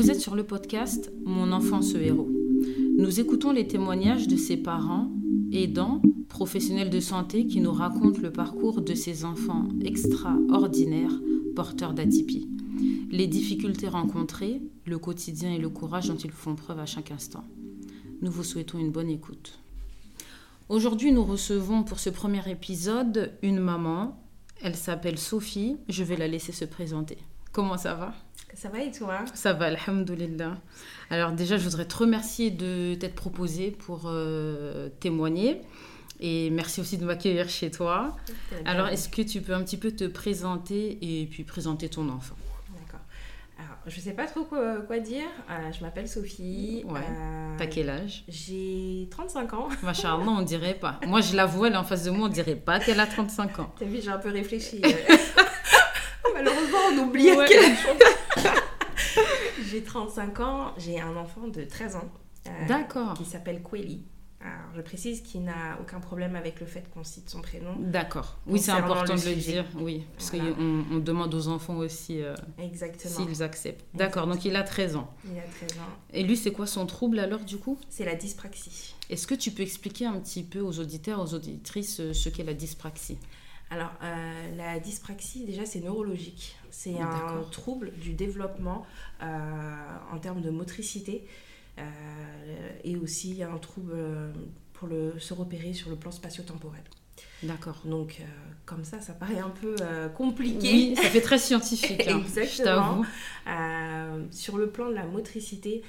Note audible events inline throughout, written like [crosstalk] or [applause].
Vous êtes sur le podcast Mon enfant ce héros. Nous écoutons les témoignages de ses parents, aidants, professionnels de santé qui nous racontent le parcours de ces enfants extraordinaires porteurs d'atypie, les difficultés rencontrées, le quotidien et le courage dont ils font preuve à chaque instant. Nous vous souhaitons une bonne écoute. Aujourd'hui, nous recevons pour ce premier épisode une maman. Elle s'appelle Sophie. Je vais la laisser se présenter. Comment ça va? Ça va et toi? Ça va, alhamdoulilah. Alors déjà, je voudrais te remercier de t'être proposée pour euh, témoigner. Et merci aussi de m'accueillir chez toi. Alors, est-ce que tu peux un petit peu te présenter et puis présenter ton enfant? D'accord. Alors, je ne sais pas trop quoi, quoi dire. Euh, je m'appelle Sophie. Ouais. Euh, T'as quel âge? J'ai 35 ans. [laughs] Machallah, on dirait pas. [laughs] Moi, je la vois, elle est en face de moi, on dirait pas qu'elle a 35 ans. T'as vu, j'ai un peu réfléchi. [laughs] Malheureusement, on oublie à Ouais. quel âge on- J'ai 35 ans. J'ai un enfant de 13 ans. euh, D'accord. Qui s'appelle Kweli. Alors, je précise qu'il n'a aucun problème avec le fait qu'on cite son prénom. D'accord. Oui, c'est important le de le dire. Oui, parce Voilà. qu'on on demande aux enfants aussi euh, s'ils acceptent. D'accord, donc il a 13 ans. Il a 13 ans. Et lui, c'est quoi son trouble alors du coup? C'est la dyspraxie. Est-ce que tu peux expliquer un petit peu aux auditeurs, aux auditrices euh, ce qu'est la dyspraxie? Alors, euh, la dyspraxie, déjà, c'est neurologique. C'est un trouble du développement euh, en termes de motricité euh, et aussi un trouble pour le, se repérer sur le plan spatio-temporel. D'accord. Donc, comme ça, ça paraît un peu compliqué. Oui, ça fait très scientifique. [laughs] hein, Exactement. sur le plan de la motricité,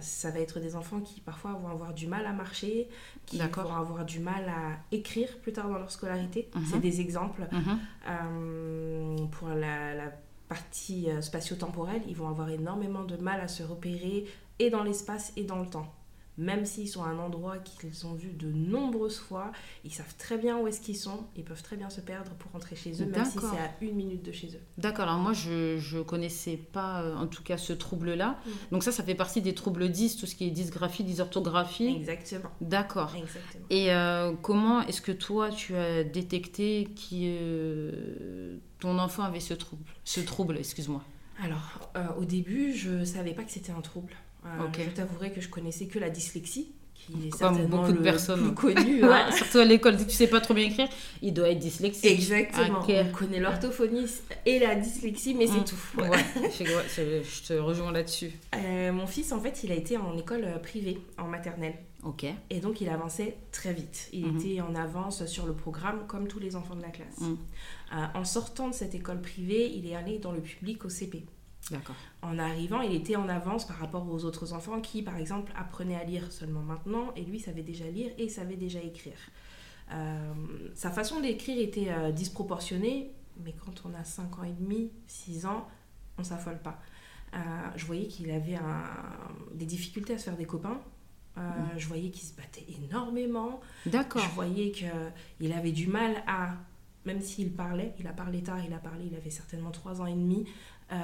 ça va être des enfants qui parfois vont avoir du mal à marcher, qui vont avoir du mal à écrire plus tard dans leur scolarité. Mhm. C'est des exemples. Mhm. Euh, pour la, la partie euh, spatio-temporelle, ils vont avoir énormément de mal à se repérer et dans l'espace et dans le temps. Même s'ils sont à un endroit qu'ils ont vu de nombreuses fois, ils savent très bien où est-ce qu'ils sont, ils peuvent très bien se perdre pour rentrer chez eux, même si c'est à une minute de chez eux. D'accord, alors moi je je connaissais pas euh, en tout cas ce trouble-là. Mhm. Donc ça, ça fait partie des troubles 10, tout ce qui est dysgraphie, dysorthographie. Exactement. D'accord. Exactement. Et euh, comment est-ce que toi tu as détecté que ton enfant avait ce trouble Ce trouble, excuse-moi. Alors, euh, au début, je savais pas que c'était un trouble. Euh, Ok. Je t'avouerai que je connaissais que la dyslexie, qui est Comme certainement beaucoup de le personnes. plus connu. [laughs] Ouais, hein. surtout à l'école, dès que tu sais pas trop bien écrire, il doit être dyslexique. Exactement. On connaît l'orthophonie et la dyslexie, mais c'est tout. Ouais, [laughs] je, ouais, je- je te rejoins là-dessus. Euh, mon fils, en fait, il a été en école euh, privée, en maternelle. Ok. Et donc, il avançait très vite. Il Mhm. était en avance sur le programme, comme tous les enfants de la classe. Mhm. Euh, en sortant de cette école privée, il est allé dans le public au CP. En arrivant, il était en avance par rapport aux autres enfants qui, par exemple, apprenaient à lire seulement maintenant, et lui savait déjà lire et savait déjà écrire. Euh, sa façon d'écrire était euh, disproportionnée, mais quand on a 5 ans et demi, 6 ans, on s'affole pas. Euh, je voyais qu'il avait un- des difficultés à se faire des copains. Euh, Je voyais qu'il se battait énormément. D'accord. Je voyais qu'il avait du mal à, même s'il parlait, il a parlé tard, il a parlé, il avait certainement 3 ans et demi. Euh,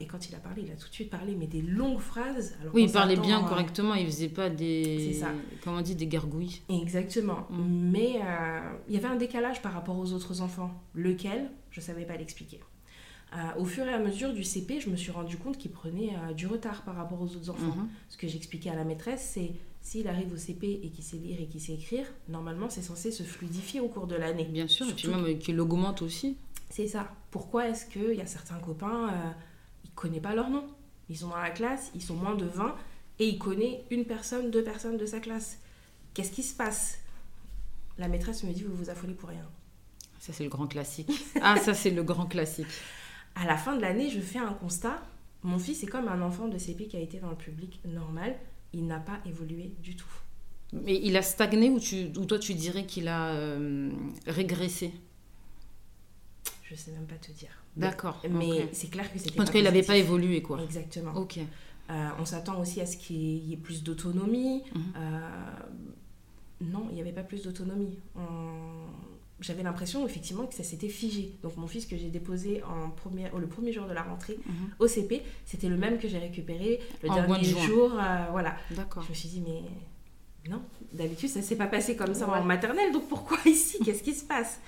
et quand il a parlé, il a tout de suite parlé, mais des longues phrases. alors Oui, il parlait bien correctement, il faisait pas des. Ça. Comment on dit Des gargouilles. Exactement. Mm. Mais euh, il y avait un décalage par rapport aux autres enfants. Lequel? Je ne savais pas l'expliquer. Euh, au fur et à mesure du CP, je me suis rendu compte qu'il prenait du retard par rapport aux autres enfants. Mhm. Ce que j'expliquais à la maîtresse, c'est s'il arrive au CP et qu'il sait lire et qu'il sait écrire, normalement c'est censé se fluidifier au cours de l'année. Bien sûr, et puis même qu'il augmente aussi. C'est ça. Pourquoi est-ce qu'il y a certains copains, euh, il ne connaît pas leur nom? Ils sont dans la classe, ils sont moins de 20 et il connaît une personne, deux personnes de sa classe. Qu'est-ce qui se passe? La maîtresse me dit Vous vous affolez pour rien. Ça, c'est le grand classique. [laughs] ah, ça, c'est le grand classique. À la fin de l'année, je fais un constat. Mon fils est comme un enfant de CP qui a été dans le public normal. Il n'a pas évolué du tout. Mais il a stagné ou, tu, ou toi, tu dirais qu'il a euh, régressé? Je sais même pas te dire. D'accord. Mais c'est clair que c'était. En tout cas, il n'avait pas évolué, quoi. Exactement. Ok. Euh, on s'attend aussi à ce qu'il y ait plus d'autonomie. Mhm. Euh, non, il n'y avait pas plus d'autonomie. On- J'avais l'impression effectivement que ça s'était figé. Donc mon fils que j'ai déposé en premier, le premier jour de la rentrée Mhm. au CP, c'était le même que j'ai récupéré le En mois de dernier jour. euh, voilà. D'accord. Je me suis dit, mais non, d'habitude ça s'est pas passé comme ça Ouais. en maternelle, donc pourquoi [laughs] ici? Qu'est-ce qui se passe?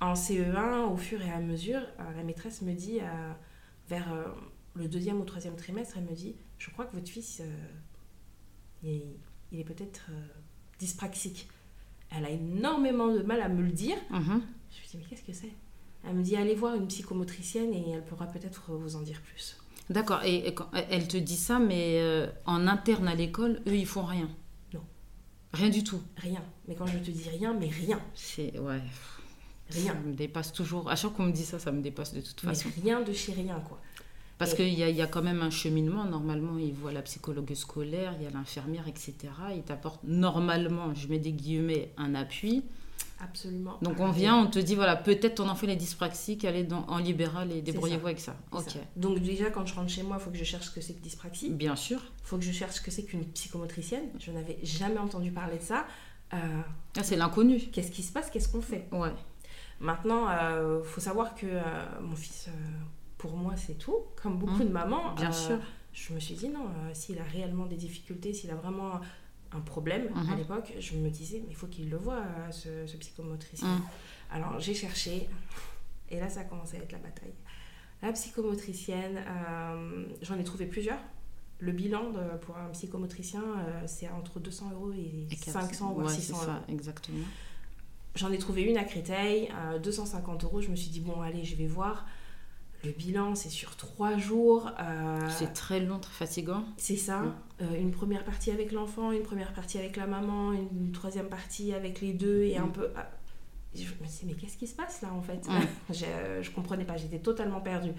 En CE1, au fur et à mesure, euh, la maîtresse me dit, euh, vers euh, le deuxième ou troisième trimestre, elle me dit, je crois que votre fils, il, est peut-être dyspraxique. Elle a énormément de mal à me le dire. Mhm. Je me dis, mais qu'est-ce que c'est? Elle me dit, allez voir une psychomotricienne et elle pourra peut-être vous en dire plus. D'accord. Et, et quand- elle te dit ça, mais euh, en interne à l'école, eux, ils font rien? Non. Rien du tout? Rien. Mais quand je te dis rien, mais rien. C'est ouais. Rien. Ça me dépasse toujours. À chaque fois qu'on me dit ça, ça me dépasse de toute Mais façon. rien de chez rien, quoi. Parce qu'il y a, il y a quand même un cheminement. Normalement, ils voient la psychologue scolaire, il y a l'infirmière, etc. Ils t'apportent normalement, je mets des guillemets, un appui. Absolument. Donc on vient, on te dit, voilà, peut-être ton enfant il est dyspraxique, allez dans, en libéral et débrouillez-vous avec ça. Ok. ça. Donc déjà, quand je rentre chez moi, il faut que je cherche ce que c'est que dyspraxie. Bien sûr. Il faut que je cherche ce que c'est qu'une psychomotricienne. Je n'avais jamais entendu parler de ça. Euh, Ah, c'est l'inconnu. Qu'est-ce qui se passe? Qu'est-ce qu'on fait? Ouais. Maintenant, il faut savoir que euh, mon fils, euh, pour moi, c'est tout. Comme beaucoup Mmh. de mamans. Bien euh, sûr. Je me suis dit, non, euh, s'il a réellement des difficultés, s'il a vraiment un problème à l'époque, je me disais, mais il faut qu'il le voit, euh, ce, ce psychomotricien. Mm. Alors, j'ai cherché. Et là, ça a commencé à être la bataille. La psychomotricienne, euh, j'en ai trouvé plusieurs. Le bilan de- pour un psychomotricien, euh, c'est entre 200 euros et, Et quatre- 500 voire ouais, 600 c'est euros. exactement. J'en ai trouvé une à Créteil, à 250 euros. Je me suis dit, bon, allez, je vais voir. Le bilan, c'est sur trois jours. euh, C'est très long, très fatigant. c'est ça. Euh, une première partie avec l'enfant, une première partie avec la maman, une troisième partie avec les deux et un Mm. peu. ah, Je me suis dit, mais qu'est-ce qui se passe là en fait? [laughs] Je, je comprenais pas, j'étais totalement perdue.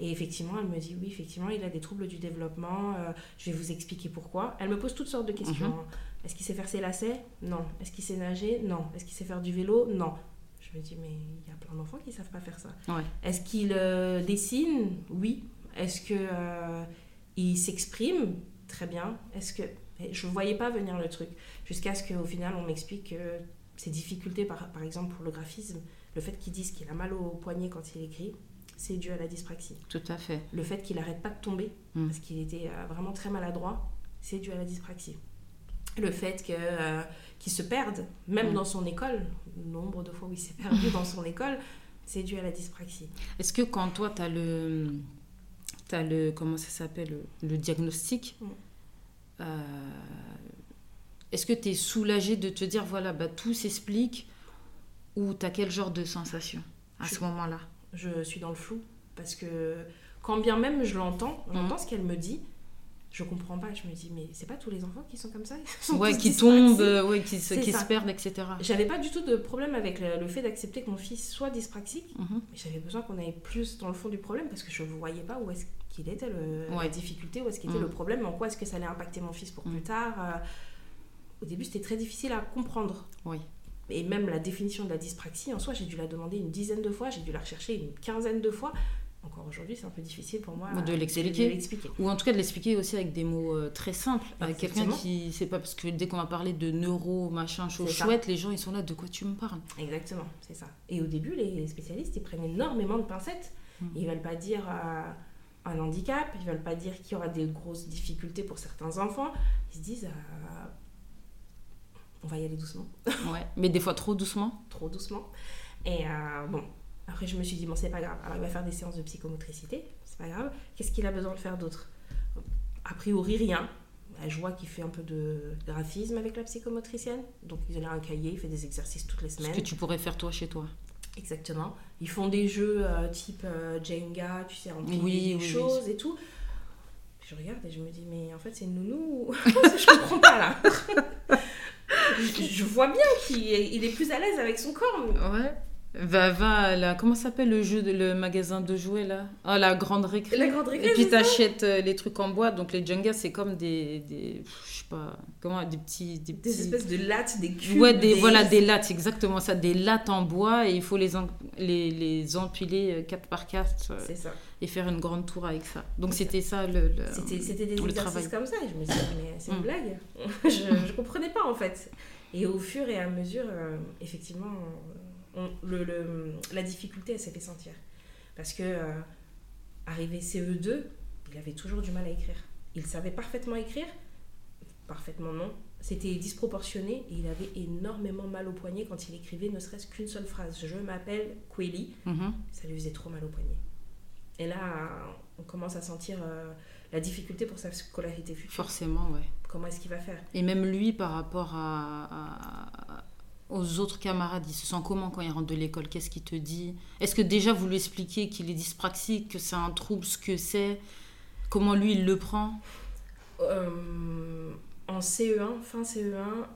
Et effectivement, elle me dit, oui, effectivement, il a des troubles du développement, euh, je vais vous expliquer pourquoi. Elle me pose toutes sortes de questions. Mhm. hein. Est-ce qu'il sait faire ses lacets? Non. Est-ce qu'il sait nager? Non. Est-ce qu'il sait faire du vélo? Non. Je me dis, mais il y a plein d'enfants qui savent pas faire ça. Ouais. Est-ce qu'il euh, dessine? Oui. Est-ce que euh, il s'exprime? Très bien. Est-ce que je voyais pas venir le truc jusqu'à ce qu'au final on m'explique que ses difficultés, par, par exemple pour le graphisme, le fait qu'il dise qu'il a mal au poignet quand il écrit, c'est dû à la dyspraxie. Tout à fait. Le fait qu'il arrête pas de tomber Mm. parce qu'il était euh, vraiment très maladroit, c'est dû à la dyspraxie. Le fait que, euh, qu'il se perde, même Mm. dans son école, le nombre de fois où il s'est perdu dans son école, c'est dû à la dyspraxie. Est-ce que quand toi, tu as le, t'as le. Comment ça s'appelle Le, diagnostic, Mm. euh, est-ce que tu es soulagé de te dire, voilà, bah, tout s'explique Ou tu as quel genre de sensation à Je- ce moment-là? Je suis dans le flou parce que quand bien même je l'entends, j'entends ce qu'elle me dit, je comprends pas. Je me dis mais c'est pas tous les enfants qui sont comme ça. Ils sont Ouais, tous qui tombent, euh, ouais, qui, se, qui se perdent, etc. J'avais pas du tout de problème avec le, le fait d'accepter que mon fils soit dyspraxique, Mhm. mais j'avais besoin qu'on aille plus dans le fond du problème parce que je voyais pas où est-ce qu'il était le, Ouais. la difficulté, où est-ce qu'il était Mhm. le problème, en quoi est-ce que ça allait impacter mon fils pour Mhm. plus tard. euh. Au début, c'était très difficile à comprendre. Oui. Et même la définition de la dyspraxie, en soi, j'ai dû la demander une dizaine de fois, j'ai dû la rechercher une quinzaine de fois. Encore aujourd'hui, c'est un peu difficile pour moi De l'expliquer. Ou en tout cas de l'expliquer aussi avec des mots euh, très simples. Avec quelqu'un qui sait pas, parce que dès qu'on va parler de neuro, machin, ça. chouette, les gens ils sont là, de quoi tu me parles? Exactement, c'est ça. Et au début, les spécialistes, ils prennent énormément de pincettes. Mhm. Ils veulent pas dire euh, un handicap, ils veulent pas dire qu'il y aura des grosses difficultés pour certains enfants. Ils se disent, euh, on va y aller doucement, Ouais, mais des fois trop doucement. trop doucement. Et bon, après je me suis dit, bon, c'est pas grave. Alors il va faire des séances de psychomotricité, c'est pas grave. Qu'est-ce qu'il a besoin de faire d'autre? A priori, rien. Je vois qu'il fait un peu de graphisme avec la psychomotricienne. Donc, il a un cahier, il fait des exercices toutes les Ce semaines. que tu pourrais faire toi chez toi. Exactement. Ils font des jeux euh, type euh, Jenga, tu sais, empiler Oui, des oui, oui. choses et tout. Je regarde et je me dis, mais en fait, c'est nounou. [laughs] je comprends pas là. [laughs] je, je vois bien qu'il est, il est plus à l'aise avec son corps. mais- Ouais. Va, va à la. Comment s'appelle le jeu, de, le magasin de jouets là? Ah, la grande récré. La grande récré, Et puis t'achètes euh, les trucs en bois. Donc les Jenga, c'est comme des. des je sais pas. Comment Des petits. Des, espèces de lattes, des cubes. Ouais, des, voilà, des lattes, c'est exactement ça. Des lattes en bois et il faut les, en- les, les empiler 4 par 4 C'est ça. et faire une grande tour avec ça. Donc c'était ça le. le- C'était c'était des le exercices travail. comme ça. Et je me dit, mais c'est une Mm. blague. [laughs] je, je comprenais pas en fait. Et au fur et à mesure, euh, effectivement, on- le, le- la difficulté, elle s'est fait sentir. Parce que, euh, arrivé CE2, il avait toujours du mal à écrire. Il savait parfaitement écrire, parfaitement non. C'était disproportionné et il avait énormément mal au poignet quand il écrivait ne serait-ce qu'une seule phrase. Je m'appelle Kweli. Mhm. Ça lui faisait trop mal au poignet. Et là, on commence à sentir euh, la difficulté pour sa scolarité future. Forcément, ouais. Comment est-ce qu'il va faire? Et même lui, par rapport à, à- aux autres camarades, il se sent comment quand il rentre de l'école? Qu'est-ce qu'il te dit? Est-ce que déjà vous lui expliquez qu'il est dyspraxique, que c'est un trouble, ce que c'est? Comment lui, il le prend? Euh, En CE1, fin CE1,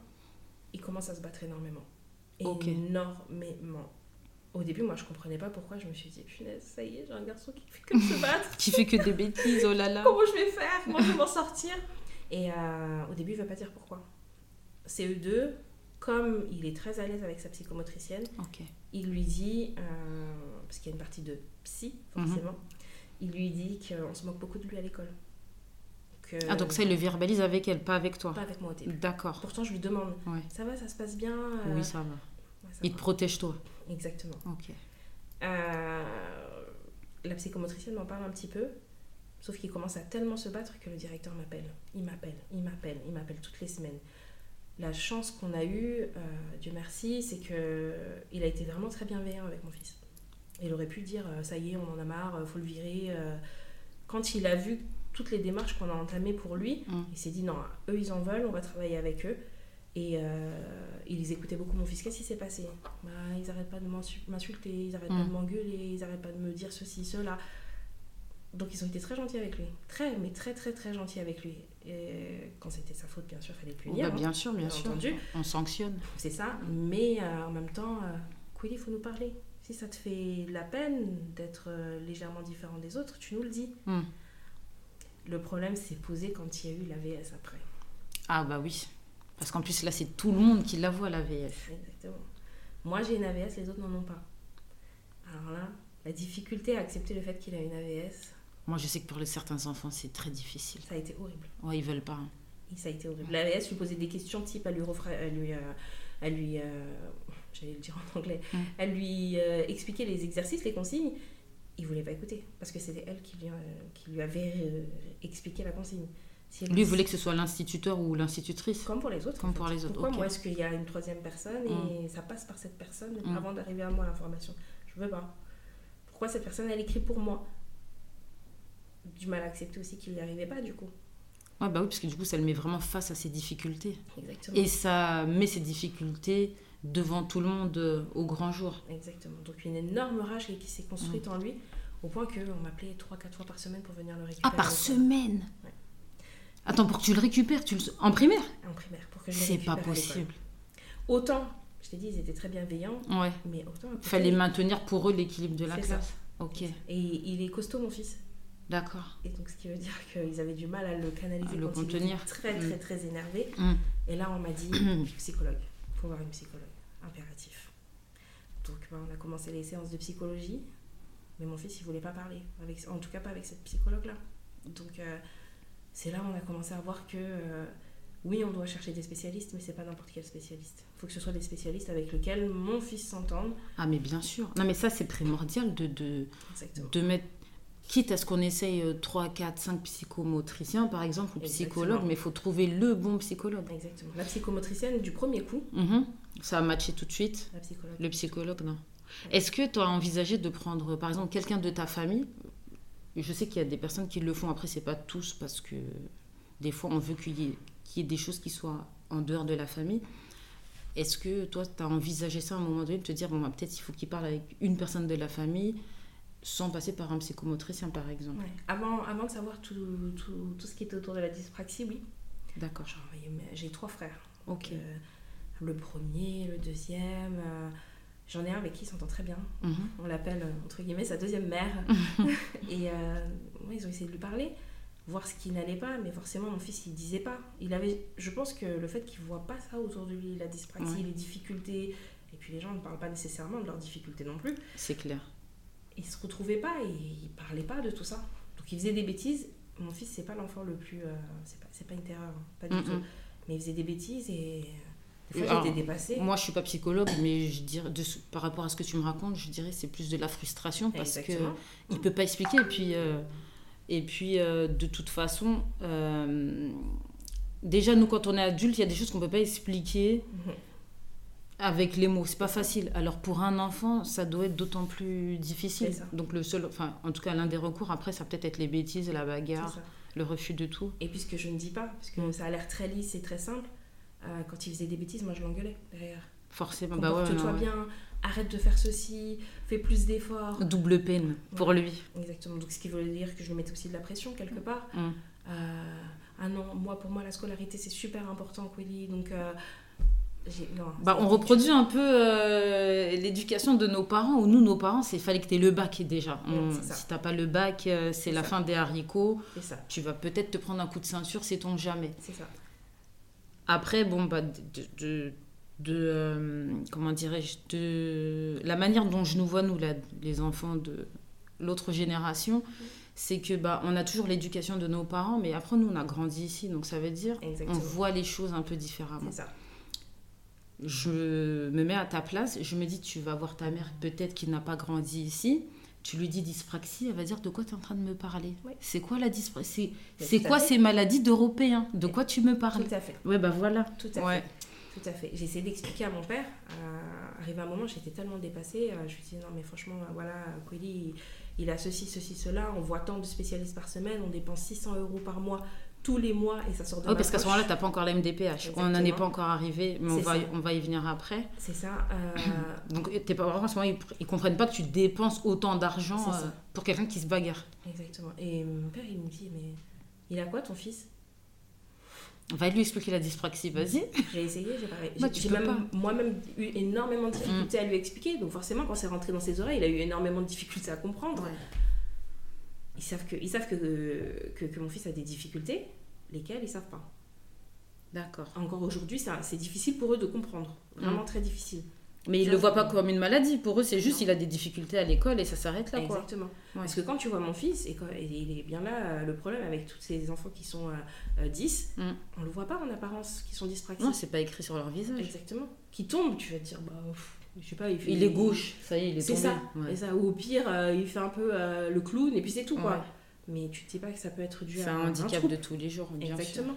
il commence à se battre énormément. Ok. Énormément. Au début, moi, je comprenais pas pourquoi. Je me suis dit, punaise, ça y est, j'ai un garçon qui fait que de se [laughs] battre. Qui fait que des bêtises, oh là là Comment je vais faire? Comment je vais m'en sortir Et euh, au début, il va pas dire pourquoi. CE2, comme il est très à l'aise avec sa psychomotricienne, il lui dit, euh, parce qu'il y a une partie de psy, forcément, il lui dit qu'on se moque beaucoup de lui à l'école. Que- Ah, donc ça, il le verbalise avec elle, pas avec toi Pas avec moi au début. D'accord. Pourtant, je lui demande, Ouais. ça va, ça se passe bien euh, Oui, ça va. ouais, ça Il va. te protège, toi. Exactement. Ok. Euh, la psychomotricienne m'en parle un petit peu, sauf qu'il commence à tellement se battre que le directeur m'appelle. Il m'appelle, il m'appelle, il m'appelle toutes les semaines. La chance qu'on a eue, euh, Dieu merci, c'est que il a été vraiment très bienveillant avec mon fils. Il aurait pu dire euh, ça y est, on en a marre, euh, faut le virer. Quand il a vu toutes les démarches qu'on a entamées pour lui, Mm. il s'est dit non, eux ils en veulent, on va travailler avec eux. Et euh, ils écoutaient beaucoup mon fils. Qu'est-ce qui s'est passé? Bah, Ils arrêtent pas de m'insu- m'insulter, ils arrêtent pas Mm. de m'engueuler, ils arrêtent pas de me dire ceci, cela. Donc ils ont été très gentils avec lui. Très, mais très, très, très gentils avec lui. Et quand c'était sa faute, bien sûr, il fallait le Oh, punir. bah, hein. bien sûr, bien bien sûr. entendu. On sanctionne. C'est ça. Mais euh, en même temps, euh, Quilly, il faut nous parler. Si ça te fait la peine d'être euh, légèrement différent des autres, tu nous le dis. Mm. Le problème s'est posé quand il y a eu l'AVS après. Ah, bah oui. Parce qu'en plus, là, c'est tout le monde qui la voit, la VF. Exactement. Moi, j'ai une AVS, les autres n'en ont pas. Alors là, la difficulté à accepter le fait qu'il a une AVS, Moi, je sais que pour les certains enfants, c'est très difficile. ça a été horrible. Ouais, ils veulent pas. hein. Et ça a été horrible. L'AVS lui posait des questions type, elle lui, refra- elle lui, euh, elle lui euh, j'allais le dire en anglais, Mm. elle lui euh, expliquait les exercices, les consignes. Il voulait pas écouter parce que c'était elle qui lui, euh, qui lui avait euh, expliqué la consigne. Si Lui, voulait que ce soit l'instituteur ou l'institutrice. Comme pour les autres. Comme en fait. pour les autres, Pourquoi moi est-ce qu'il y a une troisième personne et ça passe par cette personne Mm. avant d'arriver à moi l'information? Je veux pas. Pourquoi cette personne elle écrit pour moi? Du mal à accepter aussi qu'il n'y arrivait pas du coup. Ouais, bah oui, parce que du coup, ça le met vraiment face à ses difficultés. Exactement. Et ça met ses difficultés devant tout le monde euh, au grand jour. Exactement. Donc une énorme rage qui s'est construite en lui au point qu'on m'appelait 3-4 fois par semaine pour venir le récupérer. Ah, par l'école. semaine Ouais. Attends, pour que tu le récupères, tu le... en primaire En primaire, pour que je le C'est pas possible. Autant, je t'ai dit, ils étaient très bienveillants, Ouais. mais autant. Fallait maintenir pour eux l'équilibre de la ça. classe. Ok, Et il est costaud, mon fils. D'accord. Et donc, ce qui veut dire qu'ils avaient du mal à le canaliser À le contenir. très, très, très énervé. Mm. Et là, on m'a dit [clears throat] psychologue. Il faut voir une psychologue. Impératif. Donc, bah, on a commencé les séances de psychologie. Mais mon fils, il voulait pas parler. Avec, en tout cas, pas avec cette psychologue-là. Donc, euh, c'est là où on a commencé à voir que, euh, oui, on doit chercher des spécialistes, mais c'est pas n'importe quel spécialiste. Il faut que ce soit des spécialistes avec lesquels mon fils s'entende. Ah, mais bien sûr. Non, mais ça, c'est primordial de, de, de mettre. Quitte à ce qu'on essaye 3, 4, 5 psychomotriciens, par exemple, ou Exactement. psychologues, mais il faut trouver le bon psychologue. Exactement. La psychomotricienne, du premier coup, Mhm. Ça a matché tout de suite. la psychologue. Le psychologue, non. Est-ce que tu as envisagé de prendre, par exemple, quelqu'un de ta famille? Je sais qu'il y a des personnes qui le font, après, c'est pas tous, parce que des fois, on veut qu'il y, ait- qu'il y ait des choses qui soient en dehors de la famille. Est-ce que toi, tu as envisagé ça à un moment donné, de te dire, bon, bah, peut-être il faut qu'il parle avec une personne de la famille, sans passer par un psychomotricien, par exemple Ouais. Avant, avant de savoir tout, tout, tout ce qui était autour de la dyspraxie, oui. D'accord. J'ai trois frères. Ok. Euh, le premier, le deuxième. euh, J'en ai un avec qui il s'entend très bien. Mhm. On l'appelle, euh, entre guillemets, sa deuxième mère. [laughs] et euh, ouais, ils ont essayé de lui parler, voir ce qui n'allait pas, mais forcément, mon fils, il disait pas. Il avait, je pense que le fait qu'il voit pas ça autour de lui, la dyspraxie, Ouais. les difficultés, et puis les gens ne parlent pas nécessairement de leurs difficultés non plus, C'est clair. Il se retrouvait pas et il parlait pas de tout ça. Donc il faisait des bêtises. Mon fils, c'est pas l'enfant le plus. euh, c'est pas, c'est pas une terreur, hein, pas du Mm, tout. Mais il faisait des bêtises et. Des fois, j'étais dépassée. Moi, je suis pas psychologue, mais je dirais, de par rapport à ce que tu me racontes, je dirais c'est plus de la frustration parce que Exactement. il peut pas expliquer. Et puis, euh, et puis euh, de toute façon, euh, déjà, nous, quand on est adulte, il y a des choses qu'on peut pas expliquer. Mhm. Avec les mots, c'est pas facile. Alors pour un enfant, ça doit être d'autant plus difficile. Donc le seul, enfin en tout cas l'un des recours après, ça peut être être les bêtises, la bagarre, le refus de tout. Et puis ce que je ne dis pas, parce que Mm. ça a l'air très lisse et très simple, euh, quand il faisait des bêtises, moi je l'engueulais derrière. Forcément, bah ouais, Comporte-toi ouais. bien, arrête de faire ceci, fais plus d'efforts. Double peine pour lui. Exactement. Donc ce qui veut dire que je lui mettais aussi de la pression quelque part. Mm. Euh, ah non, moi pour moi la scolarité c'est super important, Quelly. Donc euh. Bah, on reproduit un peu euh, l'éducation de nos parents, où nous, nos parents, c'est fallait que tu aies le bac déjà. On- si t'as pas le bac, euh, c'est la ça. fin des haricots. Ça, Tu vas peut-être te prendre un coup de ceinture, c'est ton jamais. c'est ça. Après, bon, bah, de, de, de, euh, comment dirais-je, de la manière dont je nous vois, nous, là, les enfants de l'autre génération, c'est que bah, on a toujours l'éducation de nos parents, mais après, nous, on a grandi ici, donc ça veut dire on Exactement. voit les choses un peu différemment. C'est ça. Je me mets à ta place, je me dis, tu vas voir ta mère, peut-être qui n'a pas grandi ici. Tu lui dis dyspraxie, elle va dire de quoi tu es en train de me parler? Oui. C'est quoi la dyspraxie? C'est à quoi ces maladies d'Européens? De quoi tu me parles? Tout à fait. Ouais, bah voilà. Tout à Ouais. fait. Tout à fait. J'ai essayé d'expliquer à mon père. Euh, arrivé un moment, j'étais tellement dépassée. euh, je lui dis non, mais franchement, euh, voilà, Quelly, il, il a ceci, ceci, cela. On voit tant de spécialistes par semaine. On dépense 600 euros par mois, tous les mois, et ça sort de Oui, ma parce qu'à ce moment-là, tu n'as pas encore la MDPH. On n'en est pas encore arrivé, mais on va, on va y venir après. C'est ça. euh, [clears throat] Donc, tes parents, à ce moment, ils, ils comprennent pas que tu dépenses autant d'argent euh, pour quelqu'un qui se bagarre. exactement. Et mon père, il me dit mais il a quoi ton fils? On va lui expliquer la dyspraxie, vas-y. J'ai essayé, j'ai. Bah, moi-même eu énormément de difficultés à lui expliquer. Donc forcément, quand c'est rentré dans ses oreilles, il a eu énormément de difficultés à comprendre. Ils savent que, ils savent que, que, que mon fils a des difficultés, lesquelles ils savent pas. D'accord. Encore aujourd'hui, c'est c'est difficile pour eux de comprendre. Vraiment Mm. très difficile. Mais ils Ça, le voient c'est- pas comme une maladie. Pour eux, c'est juste Non. il a des difficultés à l'école et ça s'arrête là, quoi. Exactement. Parce que quand tu vois mon fils, et, quand, et il est bien là, euh, le problème avec tous ces enfants qui sont euh, euh, 10, Mm. on le voit pas en apparence, qui sont dyspraxiques. Non, c'est pas écrit sur leur visage. Exactement. Qui tombent, tu vas te dire, bah, pff, je sais pas, il fait. Il est gauche, ça y est, il est C'est tombé. ça. Ouais. Et ça. Ou au pire, euh, il fait un peu euh, le clown et puis c'est tout, quoi. Mais tu te dis pas que ça peut être dû à un handicap trouble. de tous les jours, bien sûr. Exactement.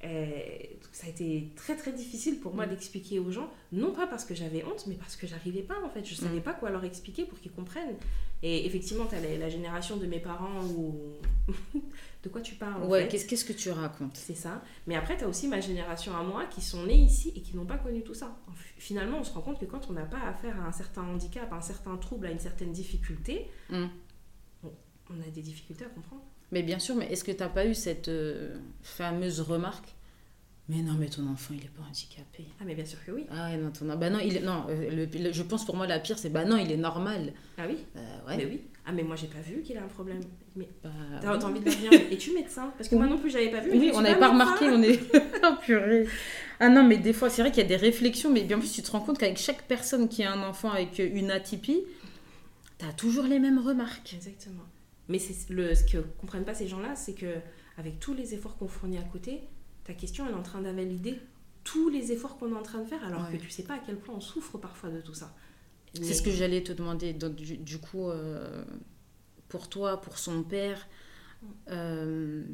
Et donc, ça a été très très difficile pour moi Mm. d'expliquer aux gens, non pas parce que j'avais honte, mais parce que j'arrivais pas en fait. Je savais Mm. pas quoi leur expliquer pour qu'ils comprennent. Et effectivement, tu as la, la génération de mes parents où. [laughs] de quoi tu parles Ouais, qu'est-ce que tu racontes? C'est ça. Mais après, tu as aussi ma génération à moi qui sont nés ici et qui n'ont pas connu tout ça. Finalement, on se rend compte que quand on n'a pas affaire à un certain handicap, à un certain trouble, à une certaine difficulté, Mm. On, a des difficultés à comprendre. Mais bien sûr, mais est-ce que t'as pas eu cette euh, fameuse remarque Mais non, mais ton enfant, il est pas handicapé. Ah, mais bien sûr que oui. Ah non, ton... bah non, il est... non euh, le- le- je pense pour moi la pire, c'est bah non, il est normal. Ah oui? Euh, ouais. Mais oui. Ah, mais moi, j'ai pas vu qu'il a un problème. Mais Bah, t'as oui. envie de leur dire, [laughs] es-tu médecin? Parce que moi non plus, j'avais pas vu. mais Oui, me on n'avait pas remarqué, on est. [laughs] oh purée. Ah non, mais des fois, c'est vrai qu'il y a des réflexions, mais bien plus, tu te rends compte qu'avec chaque personne qui a un enfant avec une atypie, t'as toujours les mêmes remarques. Exactement. Mais le, ce que comprennent pas ces gens-là, c'est que avec tous les efforts qu'on fournit à côté, ta question, elle est en train d'invalider tous les efforts qu'on est en train de faire, alors Ouais. que tu sais pas à quel point on souffre parfois de tout ça. C'est ce que j'allais te demander. Donc, du, du coup, euh, pour toi, pour son père, euh,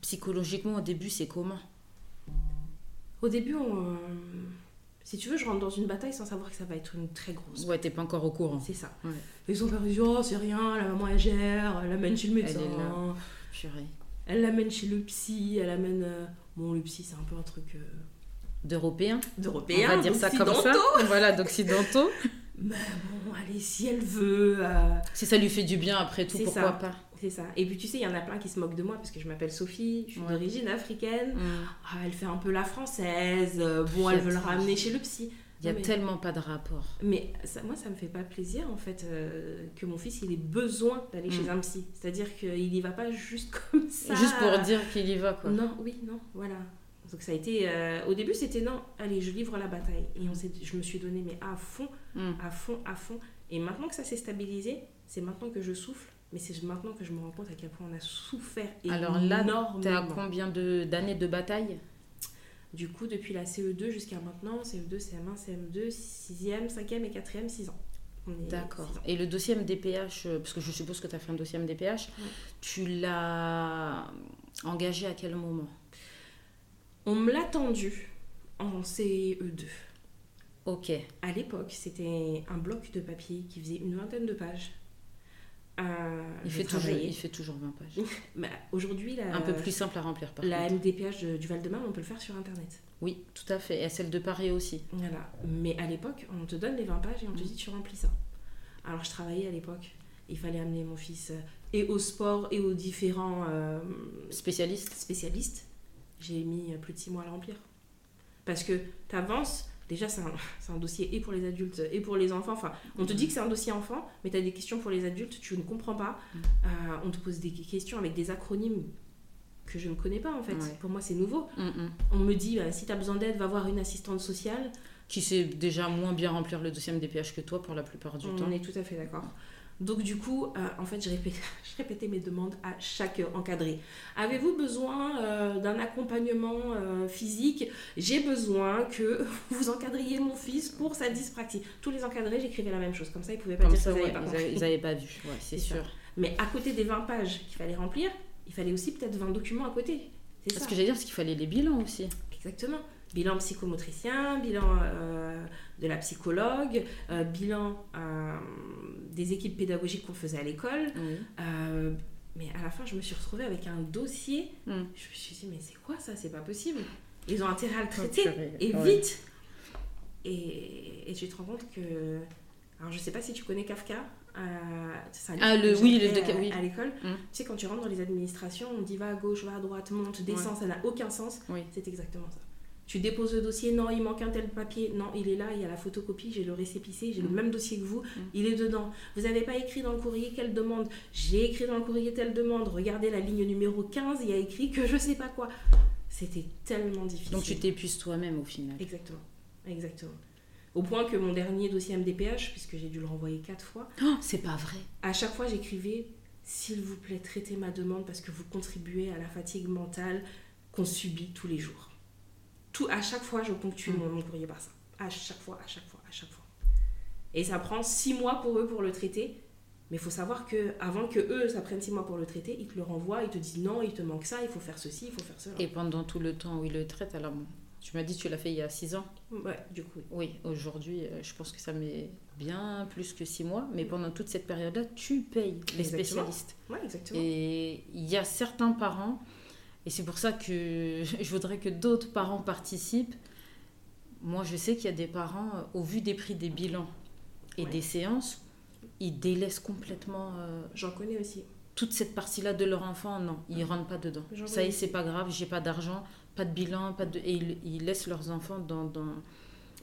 psychologiquement, au début, c'est comment? Au début, on- si tu veux, je rentre dans une bataille sans savoir que ça va être une très grosse. Ouais, t'es pas encore au courant. C'est ça. Ouais. Et son père dit Oh, c'est rien, la maman elle gère, elle l'amène chez le médecin, Elle est là. Purée. elle l'amène chez le psy, elle amène. euh, Bon, le psy, c'est un peu un truc euh, D'européen d'européen. On va dire ça comme ça. Voilà, d'occidentaux. [laughs] Mais bon, allez, si elle veut. euh, Si ça lui fait du bien après tout, pourquoi ça. pas C'est ça. Et puis tu sais, il y en a plein qui se moquent de moi parce que je m'appelle Sophie, je suis Ouais. d'origine africaine. Mm. Ah, elle fait un peu la française. euh, Bon, elle veut le ramener chez le psy. Il y a mais- tellement pas de rapport. Mais ça, moi, ça me fait pas plaisir en fait euh, que mon fils il ait besoin d'aller Mm. chez un psy. C'est-à-dire qu'il y va pas juste [laughs] comme ça. Juste pour dire qu'il y va, quoi. Non, oui, non, voilà. Donc ça a été. euh, au début, c'était non, allez, je livre la bataille. Et on je me suis donné mais à fond, Mm. à fond, à fond. Et maintenant que ça s'est stabilisé, c'est maintenant que je souffle. Mais c'est maintenant que je me rends compte à quel point on a souffert Alors là, énormément. À combien de- d'années de bataille? Du coup, depuis la CE2 jusqu'à maintenant, E CE2, CM1, CM2, 6e, 5e et 4e, 6 ans. D'accord. Et le dossier MDPH, euh, parce que je suppose que tu as fait un dossier MDPH, Ouais. tu l'as engagé à quel moment? On me l'a tendu en CE2. Ok. À l'époque, c'était un bloc de papier qui faisait une vingtaine de pages. Euh, Il fait, toujours, il fait toujours 20 pages. [laughs] Bah, Aujourd'hui, Un peu plus simple à remplir par la contre. MDPH de- du Val-de-Marne, on peut le faire sur Internet. Oui, tout à fait. Et celle de Paris aussi. Voilà. Mais à l'époque, on te donne les 20 pages et on te Mm. dit tu remplis ça. Alors je travaillais à l'époque. Il fallait amener mon fils euh, et au sport et aux différents euh, Spécialiste spécialistes. J'ai mis plus de 6 mois à le remplir. Parce que tu avances, déjà [laughs] c'est un, dossier et pour les adultes et pour les enfants. Enfin, on te dit que c'est un dossier enfant, mais tu as des questions pour les adultes, tu ne comprends pas. Mm. Euh, on te pose des questions avec des acronymes que je ne connais pas en fait. Ouais. Pour moi c'est nouveau. Mm, mm. On me dit bah, si tu as besoin d'aide, va voir une assistante sociale. Qui sait déjà moins bien remplir le dossier MDPH que toi pour la plupart du On temps. est tout à fait d'accord. Donc du coup, euh, en fait, je répétais, [laughs] je répétais mes demandes à chaque encadré. Avez-vous besoin euh, d'un accompagnement euh, physique? J'ai besoin que [laughs] vous encadriez mon fils pour sa dyspraxie. Tous les encadrés, j'écrivais la même chose. Comme ça, ils pouvaient pas Comme dire ça, qu'ils ouais, n'avaient pas pas vu. Ouais, c'est C'est ça. sûr. Mais à côté des 20 pages qu'il fallait remplir, il fallait aussi peut-être 20 documents à côté. C'est ça. que j'allais dire, parce qu'il fallait les bilans aussi. Exactement. Bilan psychomotricien, bilan euh, de la psychologue, euh, bilan euh, des équipes pédagogiques qu'on faisait à l'école. Euh, mais à la fin, je me suis retrouvée avec un dossier. Mm. Je me suis dit, mais c'est quoi ça? C'est pas possible. Ils ont intérêt à le Oh, traiter. et Ouais. vite. Et, et tu te rends compte que. Alors, je sais pas si tu connais Kafka. Ah, le- oui, le de- à, oui. à l'école. Mm. Tu sais, quand tu rentres dans les administrations, on dit va à gauche, va à droite, monte, descend, ça n'a aucun sens. Oui. C'est exactement ça. Tu déposes le dossier, non, il manque un tel papier, non, il est là, il y a la photocopie, j'ai le récépissé, j'ai le Mm. même dossier que vous, il est dedans. Vous n'avez pas écrit dans le courrier quelle demande J'ai écrit dans le courrier telle demande. Regardez la ligne numéro 15, il y a écrit que je sais pas quoi. C'était tellement difficile. Donc tu t'épuises toi-même au final. Exactement, exactement. Au point que mon dernier dossier MDPH, puisque j'ai dû le renvoyer quatre fois, Oh, c'est pas vrai. à chaque fois j'écrivais S'il vous plaît, traitez ma demande parce que vous contribuez à la fatigue mentale qu'on subit tous les jours. Tout, à chaque fois, je ponctue Mm. mon, mon courrier par ça. À chaque fois, à chaque fois, à chaque fois. Et ça prend six mois pour eux pour le traiter. Mais il faut savoir que avant que eux, ça prenne six mois pour le traiter, ils te le renvoient, ils te disent non, il te manque ça, il faut faire ceci, il faut faire cela. Et pendant tout le temps où il le traite, alors tu m'as dit que tu l'as fait il y a 6 ans. Ouais, du coup, oui. Aujourd'hui, euh, je pense que ça met bien plus que 6 mois. Mais pendant toute cette période-là, tu payes les Exactement. spécialistes. Ouais, exactement. Et il y a certains parents, et c'est pour ça que [laughs] je voudrais que d'autres parents participent. Moi, je sais qu'il y a des parents, euh, au vu des prix des bilans et Ouais. des séances, ils délaissent complètement euh, J'en connais aussi. toute cette partie-là de leur enfant. Non, ils rentrent pas dedans. Ça y est, c'est pas grave, j'ai pas d'argent, pas de bilan, pas de... et ils, ils laissent leurs enfants dans, dans,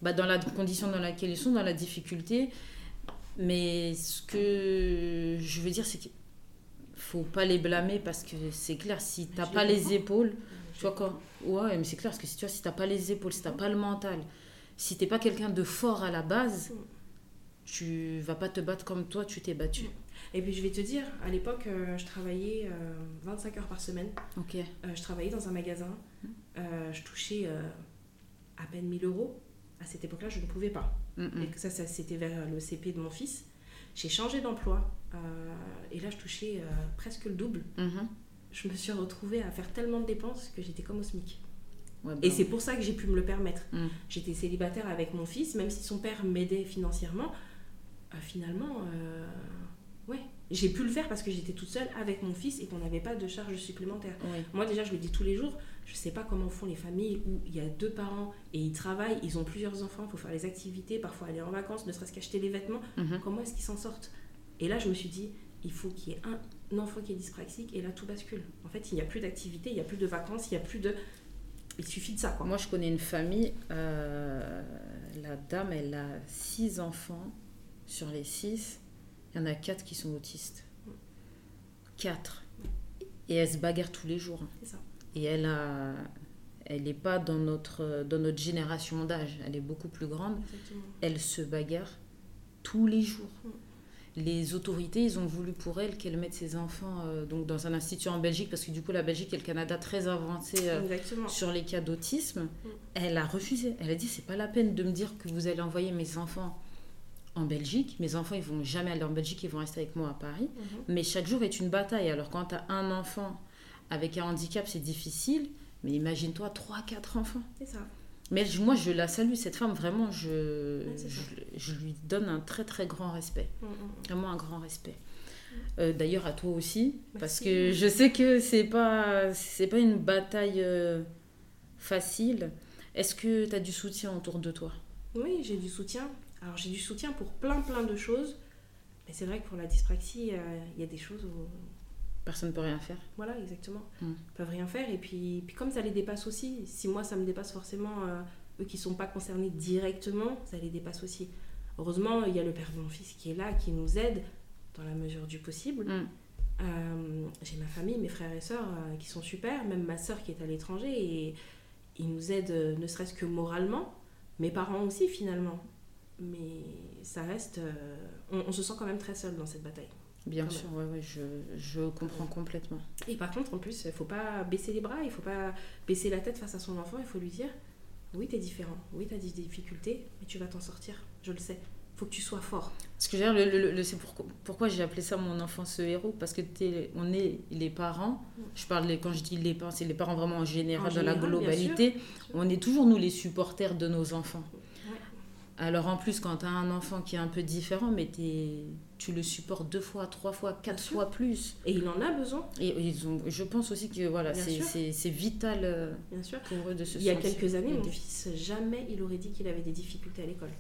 bah, dans la condition dans laquelle ils sont, dans la difficulté. Mais ce que je veux dire, c'est qu'il faut pas les blâmer parce que c'est clair, si t'as pas les comprends. épaules, tu vois quoi Ouais, mais c'est clair, parce que si tu vois, si t'as pas les épaules, si t'as pas le mental, si t'es pas quelqu'un de fort à la base, Mm. tu vas pas te battre comme toi, tu t'es battu. Et puis je vais te dire, à l'époque, euh, je travaillais euh, 25 heures par semaine. Ok. Euh, je travaillais dans un magasin. Euh, je touchais euh, à peine 1000 euros. À cette époque-là, je ne pouvais pas. Mm, mm. Et que ça, ça c'était vers le CP de mon fils. J'ai changé d'emploi. Euh, et là, je touchais euh, presque le double. Mhm. Je me suis retrouvée à faire tellement de dépenses que j'étais comme au SMIC. Ouais, Et bah, c'est pour ça que j'ai pu me le permettre. Mm. J'étais célibataire avec mon fils, même si son père m'aidait financièrement. euh, finalement, ouais, j'ai pu le faire parce que j'étais toute seule avec mon fils et qu'on n'avait pas de charges supplémentaires. Moi déjà, je le dis tous les jours, je sais pas comment font les familles où il y a deux parents et ils travaillent, ils ont plusieurs enfants, il faut faire les activités, parfois aller en vacances, ne serait-ce qu'acheter les vêtements. Mhm. Comment est-ce qu'ils s'en sortent? Et là, je me suis dit, il faut qu'il y ait un enfant qui est dyspraxique et là, tout bascule. En fait, il n'y a plus d'activité, il n'y a plus de vacances, il n'y a plus de... Il suffit de ça, quoi. Moi, je connais une famille. euh, la dame, elle a six enfants. Sur les six, il y en a quatre qui sont autistes. Quatre. Et elle se bagarre tous les jours. C'est ça. Et elle a, elle n'est pas dans notre, dans notre génération d'âge. Elle est beaucoup plus grande. Exactement. Elle se bagarre tous les jours. Mm. Les autorités, ils ont voulu pour elle qu'elle mette ses enfants euh, donc dans un institut en Belgique parce que du coup la Belgique et le Canada très avancé euh, sur les cas d'autisme, Mm. elle a refusé. Elle a dit c'est pas la peine de me dire que vous allez envoyer mes enfants en Belgique. Mes enfants ils vont jamais aller en Belgique, ils vont rester avec moi à Paris. Mhm. Mais chaque jour est une bataille. Alors quand tu as un enfant avec un handicap, c'est difficile. Mais imagine-toi 3 4 enfants. C'est ça. Mais je- moi, je la salue, cette femme, vraiment, je, Ouais, je, lui donne un très très grand respect. Mm, mm. Vraiment un grand respect. Euh, D'ailleurs, à toi aussi, parce que je sais que c'est pas, c'est pas une bataille euh, facile. Est-ce que tu as du soutien autour de toi? Oui, j'ai du soutien. Alors j'ai du soutien pour plein plein de choses. Mais c'est vrai que pour la dyspraxie, euh, il y a des choses où... Personne ne peut rien faire. Voilà, exactement. Mm. Ils peuvent rien faire. Et puis, puis comme ça les dépasse aussi, si moi ça me dépasse forcément, euh, eux qui sont pas concernés directement, ça les dépasse aussi. Heureusement, il y a le père de mon fils qui est là, qui nous aide dans la mesure du possible. Mm. Euh, j'ai ma famille, mes frères et sœurs euh, qui sont super, même ma sœur qui est à l'étranger et ils nous aident ne serait-ce que moralement, mes parents aussi finalement. Mais ça reste, on, on se sent quand même très seul dans cette bataille. Bien sûr, ouais, ouais, je, je comprends complètement. Et par contre, en plus, il faut pas baisser les bras, il faut pas baisser la tête face à son enfant, il faut lui dire oui, t'es différent, oui, t'as des difficultés, mais tu vas t'en sortir, je le sais. faut que tu sois fort. Ce que je veux dire, le, le- le- c'est pourquoi, pourquoi j'ai appelé ça mon enfant ce héros? Parce que t'es- on est les parents. Je parle les- quand je dis les parents, c'est les parents vraiment en général, En dans la bien globalité. sûr. On est toujours nous les supporters de nos enfants. Ouais. Alors en plus, quand tu as un enfant qui est un peu différent, mais t'es- tu le supportes deux fois, trois fois, quatre Bien sûr. fois plus. Et il en a besoin, Et ils ont, je pense aussi que voilà, c'est, vital euh, bien sûr. pour eux de se Il y a quelques années, mon fils, jamais il aurait dit qu'il avait des difficultés à l'école.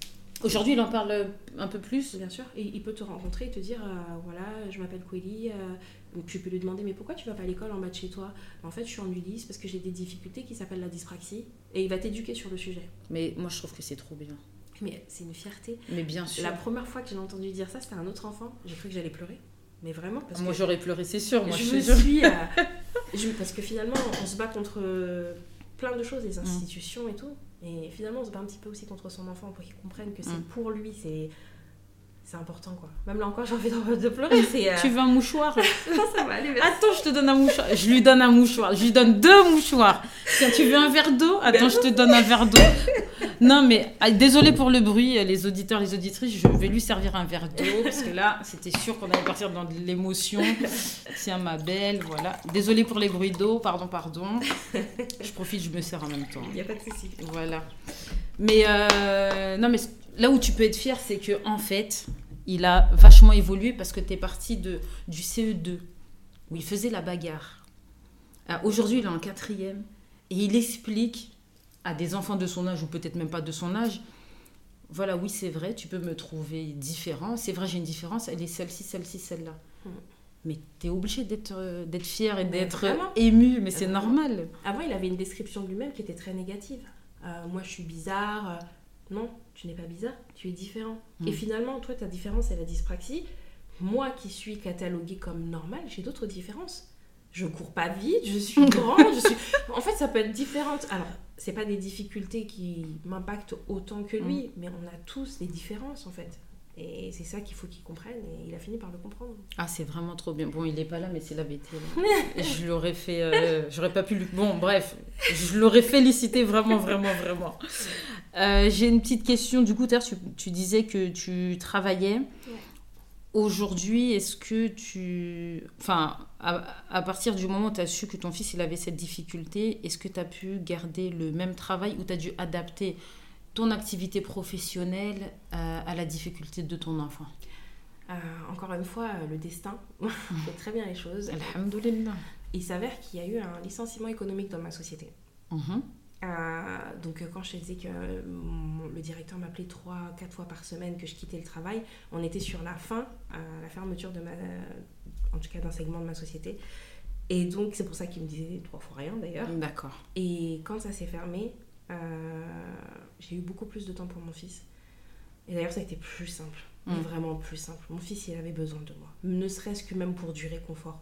Aujourd'hui, il en parle euh, un peu plus. Bien sûr. Et il peut te rencontrer et te dire euh, voilà, je m'appelle Kweli. euh, tu peux lui demander mais pourquoi tu vas pas à l'école en bas de chez toi? En fait, je suis en Ulysse parce que j'ai des difficultés qui s'appellent la dyspraxie. Et il va t'éduquer sur le sujet. Mais moi, je trouve que c'est trop bien. Mais c'est une fierté. Mais bien sûr. La première fois que j'ai entendu dire ça, c'était un autre enfant. J'ai cru que j'allais pleurer. Mais vraiment, parce moi, que j'aurais pleuré, c'est sûr. Moi, je je me suis. euh, [laughs] je- parce que finalement, on se bat contre euh, plein de choses, Mm. les institutions et tout. Et finalement, on se bat un petit peu aussi contre son enfant pour qu'il comprenne que c'est Mm. pour lui, c'est. C'est important quoi. Même là encore, j'ai envie de pleurer. Euh, [laughs] Tu veux un mouchoir [laughs] ça va aller, merci. Attends, je te donne un mouchoir. Je lui donne un mouchoir. Je lui donne deux mouchoirs. Tiens, tu veux un verre d'eau? Attends, je te donne un verre d'eau. Non, mais ah, désolé pour le bruit, les auditeurs, les auditrices. Je vais lui servir un verre d'eau parce que là, c'était sûr qu'on allait partir dans de l'émotion. Tiens, ma belle, voilà. Désolé pour les bruits d'eau. Pardon, pardon. Je profite, je me sers en même temps. Il n'y a pas de souci. Voilà. Mais euh, non, mais là où tu peux être fier, c'est que en fait, il a vachement évolué parce que tu es parti de, du CE2 où il faisait la bagarre. Ah, Aujourd'hui, il est en quatrième et il explique à des enfants de son âge ou peut-être même pas de son âge. Voilà, oui, c'est vrai, tu peux me trouver différent. C'est vrai, j'ai une différence. Elle est celle-ci, celle-ci, celle-là. Mhm. Mais tu es obligé d'être euh, d'être fier et d'être ému, mais c'est normal. Avant, il avait une description de lui-même qui était très négative. Euh, moi, je suis bizarre. Non, tu n'es pas bizarre, tu es différent. Mm. Et finalement, toi, ta différence, c'est la dyspraxie. Moi, qui suis cataloguée comme normale, j'ai d'autres différences. Je cours pas vite, je suis [laughs] grande, je suis... En fait, ça peut être différente. Alors, c'est pas des difficultés qui m'impactent autant que lui, mais on a tous des différences, en fait. Et c'est ça qu'il faut qu'il comprenne, et il a fini par le comprendre. Ah, c'est vraiment trop bien. Bon, il est pas là, mais c'est la là. [laughs] je l'aurais fait. euh, J'aurais pas pu lui. Bon, bref, je l'aurais félicité vraiment, vraiment, vraiment. Euh, J'ai une petite question. Du coup, tu, tu disais que tu travaillais. Aujourd'hui, est-ce que tu. Enfin, à, à partir du moment où tu as su que ton fils il avait cette difficulté, est-ce que tu as pu garder le même travail ou tu as dû adapter ton activité professionnelle euh, à la difficulté de ton enfant? Euh, encore une fois, euh, le destin [laughs] fait très bien les choses. Alhamdoulilah. Il s'avère qu'il y a eu un licenciement économique dans ma société. Mhm. Euh, donc quand je te disais que mon- le directeur m'appelait trois, quatre fois par semaine, que je quittais le travail, on était sur la fin, euh, la fermeture de ma, en tout cas d'un segment de ma société. Et donc c'est pour ça qu'il me disait trois fois rien d'ailleurs. D'accord. Et quand ça s'est fermé, j'ai eu beaucoup plus de temps pour mon fils. Et d'ailleurs, ça a été plus simple. Mm. Vraiment plus simple. Mon fils, il avait besoin de moi. Ne serait-ce que même pour du réconfort.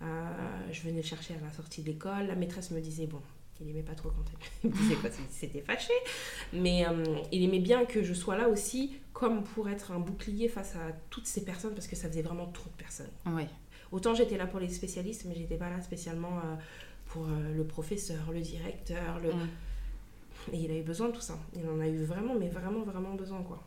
Euh, je venais le chercher à la sortie de l'école. La maîtresse me disait, bon, il aimait pas trop quand elle [laughs] me disait quoi, c'était fâché. Mais euh, il aimait bien que je sois là aussi, comme pour être un bouclier face à toutes ces personnes, parce que ça faisait vraiment trop de personnes. Ouais. Autant j'étais là pour les spécialistes, mais j'étais pas là spécialement euh, pour euh, le professeur, le directeur, le... Mm. Et il avait besoin de tout ça. Il en a eu vraiment, mais vraiment, vraiment besoin, quoi.